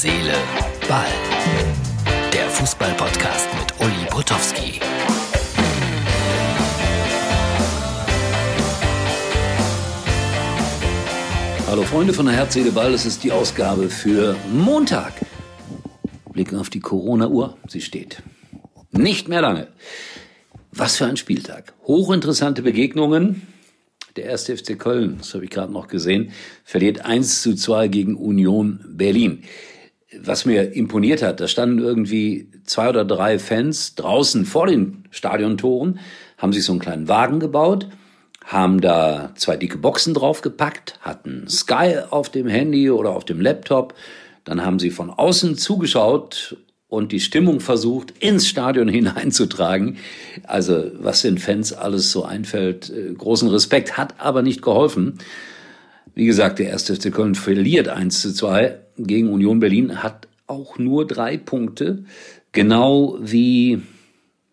Seele, Ball. Der Fußball-Podcast mit Uli Potowski. Hallo Freunde von der Herz, Seele, Ball. Das ist die Ausgabe für Montag. Blicken auf die Corona-Uhr. Sie steht. Nicht mehr lange. Was für ein Spieltag. Hochinteressante Begegnungen. Der erste FC Köln, das habe ich gerade noch gesehen, verliert 1 zu 2 gegen Union Berlin. Was mir imponiert hat, da standen irgendwie zwei oder drei Fans draußen vor den Stadiontoren, haben sich so einen kleinen Wagen gebaut, haben da zwei dicke Boxen draufgepackt, hatten Sky auf dem Handy oder auf dem Laptop, dann haben sie von außen zugeschaut und die Stimmung versucht, ins Stadion hineinzutragen. Also was den Fans alles so einfällt, äh, großen Respekt, hat aber nicht geholfen. Wie gesagt, der erste FC Köln verliert 1 zu 2 gegen Union Berlin, hat auch nur drei Punkte, genau wie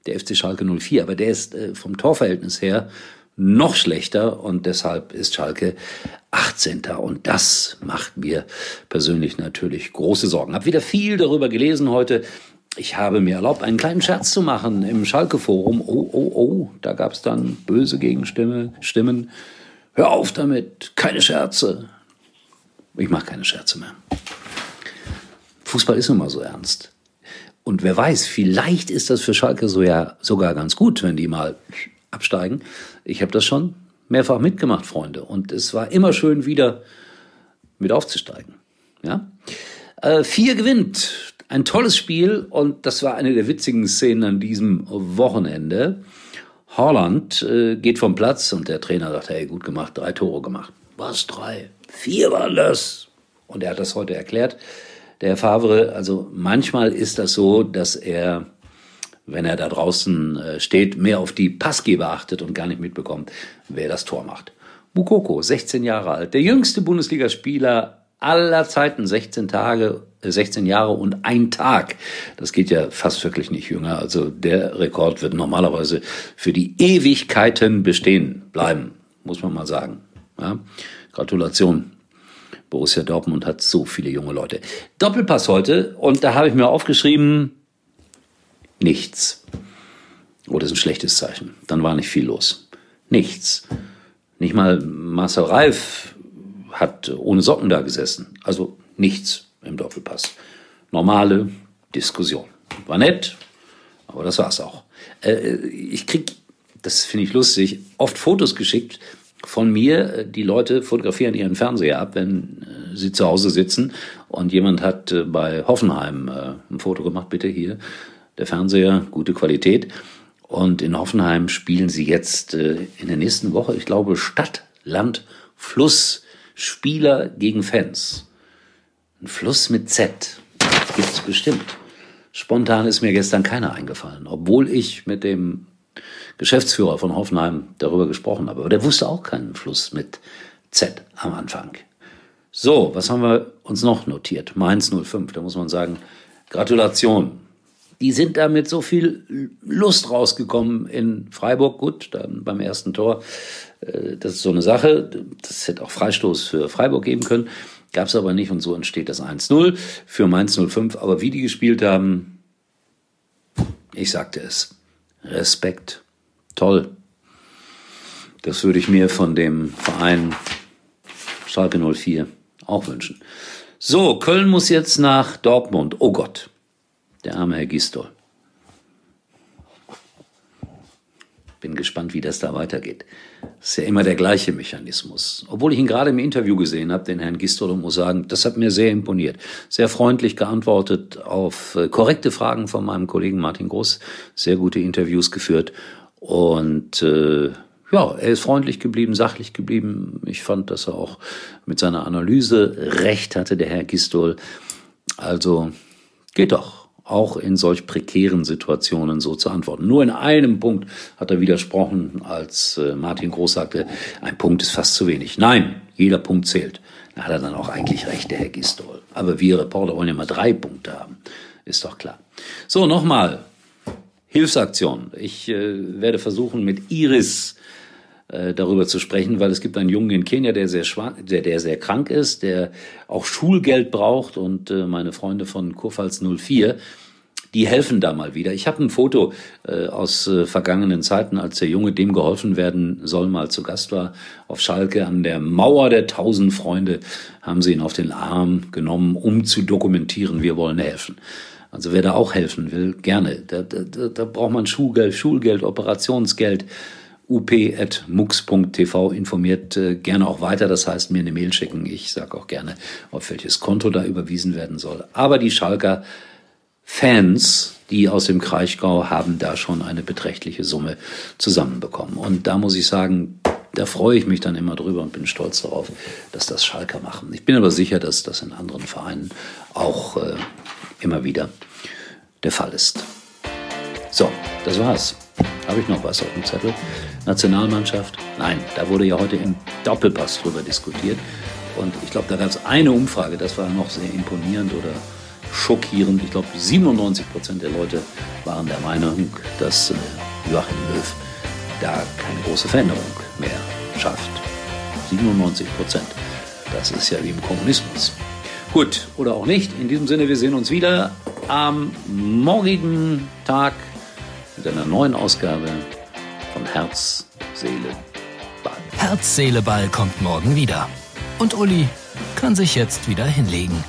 der FC Schalke 04. Aber der ist äh, vom Torverhältnis her noch schlechter und deshalb ist Schalke 18. Und das macht mir persönlich natürlich große Sorgen. Hab wieder viel darüber gelesen heute. Ich habe mir erlaubt, einen kleinen Scherz zu machen im Schalke-Forum. Oh, oh, oh, da gab es dann böse Gegenstimmen. Stimmen. Hör auf damit, keine Scherze. Ich mache keine Scherze mehr. Fußball ist nun mal so ernst. Und wer weiß, vielleicht ist das für Schalke so ja sogar ganz gut, wenn die mal absteigen. Ich habe das schon mehrfach mitgemacht, Freunde. Und es war immer schön, wieder mit aufzusteigen. Ja? Äh, vier gewinnt. Ein tolles Spiel und das war eine der witzigen Szenen an diesem Wochenende. Holland äh, geht vom Platz und der Trainer sagt, hey, gut gemacht, drei Tore gemacht. Was, drei? Vier waren das. Und er hat das heute erklärt. Der Herr Favre, also manchmal ist das so, dass er wenn er da draußen äh, steht, mehr auf die Passgeber achtet und gar nicht mitbekommt, wer das Tor macht. Bukoko, 16 Jahre alt, der jüngste Bundesligaspieler aller Zeiten, 16 Tage, 16 äh, Jahre und ein Tag. Das geht ja fast wirklich nicht jünger. Also der Rekord wird normalerweise für die Ewigkeiten bestehen bleiben, muss man mal sagen. Ja? Gratulation. Borussia Dortmund hat so viele junge Leute. Doppelpass heute und da habe ich mir aufgeschrieben, Nichts. Oh, das ist ein schlechtes Zeichen. Dann war nicht viel los. Nichts. Nicht mal Marcel Reif hat ohne Socken da gesessen. Also nichts im Doppelpass. Normale Diskussion. War nett, aber das war's auch. Äh, ich krieg, das finde ich lustig, oft Fotos geschickt von mir. Die Leute fotografieren ihren Fernseher ab, wenn äh, sie zu Hause sitzen. Und jemand hat äh, bei Hoffenheim ein Foto gemacht, bitte hier der Fernseher, gute Qualität. Und in Hoffenheim spielen sie jetzt äh, in der nächsten Woche, ich glaube, Stadt, Land, Fluss, Spieler gegen Fans. Ein Fluss mit Z gibt's bestimmt. Spontan ist mir gestern keiner eingefallen, obwohl ich mit dem Geschäftsführer von Hoffenheim darüber gesprochen habe. Aber der wusste auch keinen Fluss mit Z am Anfang. So, was haben wir uns noch notiert? Mainz 05, da muss man sagen, Gratulation die sind da mit so viel Lust rausgekommen in Freiburg. Gut, dann beim ersten Tor, äh, das ist so eine Sache. Das hätte auch Freistoß für Freiburg geben können. Gab es aber nicht und so entsteht das 1-0 für Mainz 05. Aber wie die gespielt haben, ich sagte es, Respekt, toll. Das würde ich mir von dem Verein Schalke 04 auch wünschen. So, Köln muss jetzt nach Dortmund. Oh Gott, der arme Herr Gistol. Bin gespannt, wie das da weitergeht. Das ist ja immer der gleiche Mechanismus. Obwohl ich ihn gerade im Interview gesehen habe, den Herrn Gistol, und muss sagen, das hat mir sehr imponiert. Sehr freundlich geantwortet auf äh, korrekte Fragen von meinem Kollegen Martin Groß. Sehr gute Interviews geführt. Und äh, ja, er ist freundlich geblieben, sachlich geblieben. Ich fand, dass er auch mit seiner Analyse recht hatte, der Herr Gistol. Also geht doch auch in solch prekären Situationen so zu antworten. Nur in einem Punkt hat er widersprochen, als äh, Martin Groß sagte, ein Punkt ist fast zu wenig. Nein, jeder Punkt zählt. Da hat er dann auch eigentlich recht, der Herr Gistol. Aber wir Reporter wollen ja mal drei Punkte haben. Ist doch klar. So, nochmal. Hilfsaktion. Ich äh, werde versuchen, mit Iris äh, darüber zu sprechen, weil es gibt einen Jungen in Kenia, der sehr schwach, der, der sehr krank ist, der auch Schulgeld braucht und äh, meine Freunde von Kurpfalz 04 die helfen da mal wieder. Ich habe ein Foto äh, aus äh, vergangenen Zeiten, als der Junge dem geholfen werden soll, mal zu Gast war auf Schalke an der Mauer der tausend Freunde, haben sie ihn auf den Arm genommen, um zu dokumentieren, wir wollen helfen. Also wer da auch helfen will, gerne. Da, da, da braucht man Schulgeld, Schulgeld, Operationsgeld up.mux.tv informiert äh, gerne auch weiter. Das heißt, mir eine Mail schicken. Ich sage auch gerne, auf welches Konto da überwiesen werden soll. Aber die Schalker Fans, die aus dem Kraichgau haben da schon eine beträchtliche Summe zusammenbekommen. Und da muss ich sagen, da freue ich mich dann immer drüber und bin stolz darauf, dass das Schalker machen. Ich bin aber sicher, dass das in anderen Vereinen auch äh, immer wieder der Fall ist. So, das war's. Habe ich noch was auf dem Zettel? Nationalmannschaft? Nein, da wurde ja heute im Doppelpass drüber diskutiert. Und ich glaube, da gab es eine Umfrage, das war noch sehr imponierend oder schockierend. Ich glaube, 97 Prozent der Leute waren der Meinung, dass äh, Joachim Löw da keine große Veränderung mehr schafft. 97 Prozent. Das ist ja wie im Kommunismus. Gut, oder auch nicht. In diesem Sinne, wir sehen uns wieder am morgigen Tag mit einer neuen Ausgabe von Herz, Seele, Ball. Herz, Seele, Ball kommt morgen wieder. Und Uli kann sich jetzt wieder hinlegen.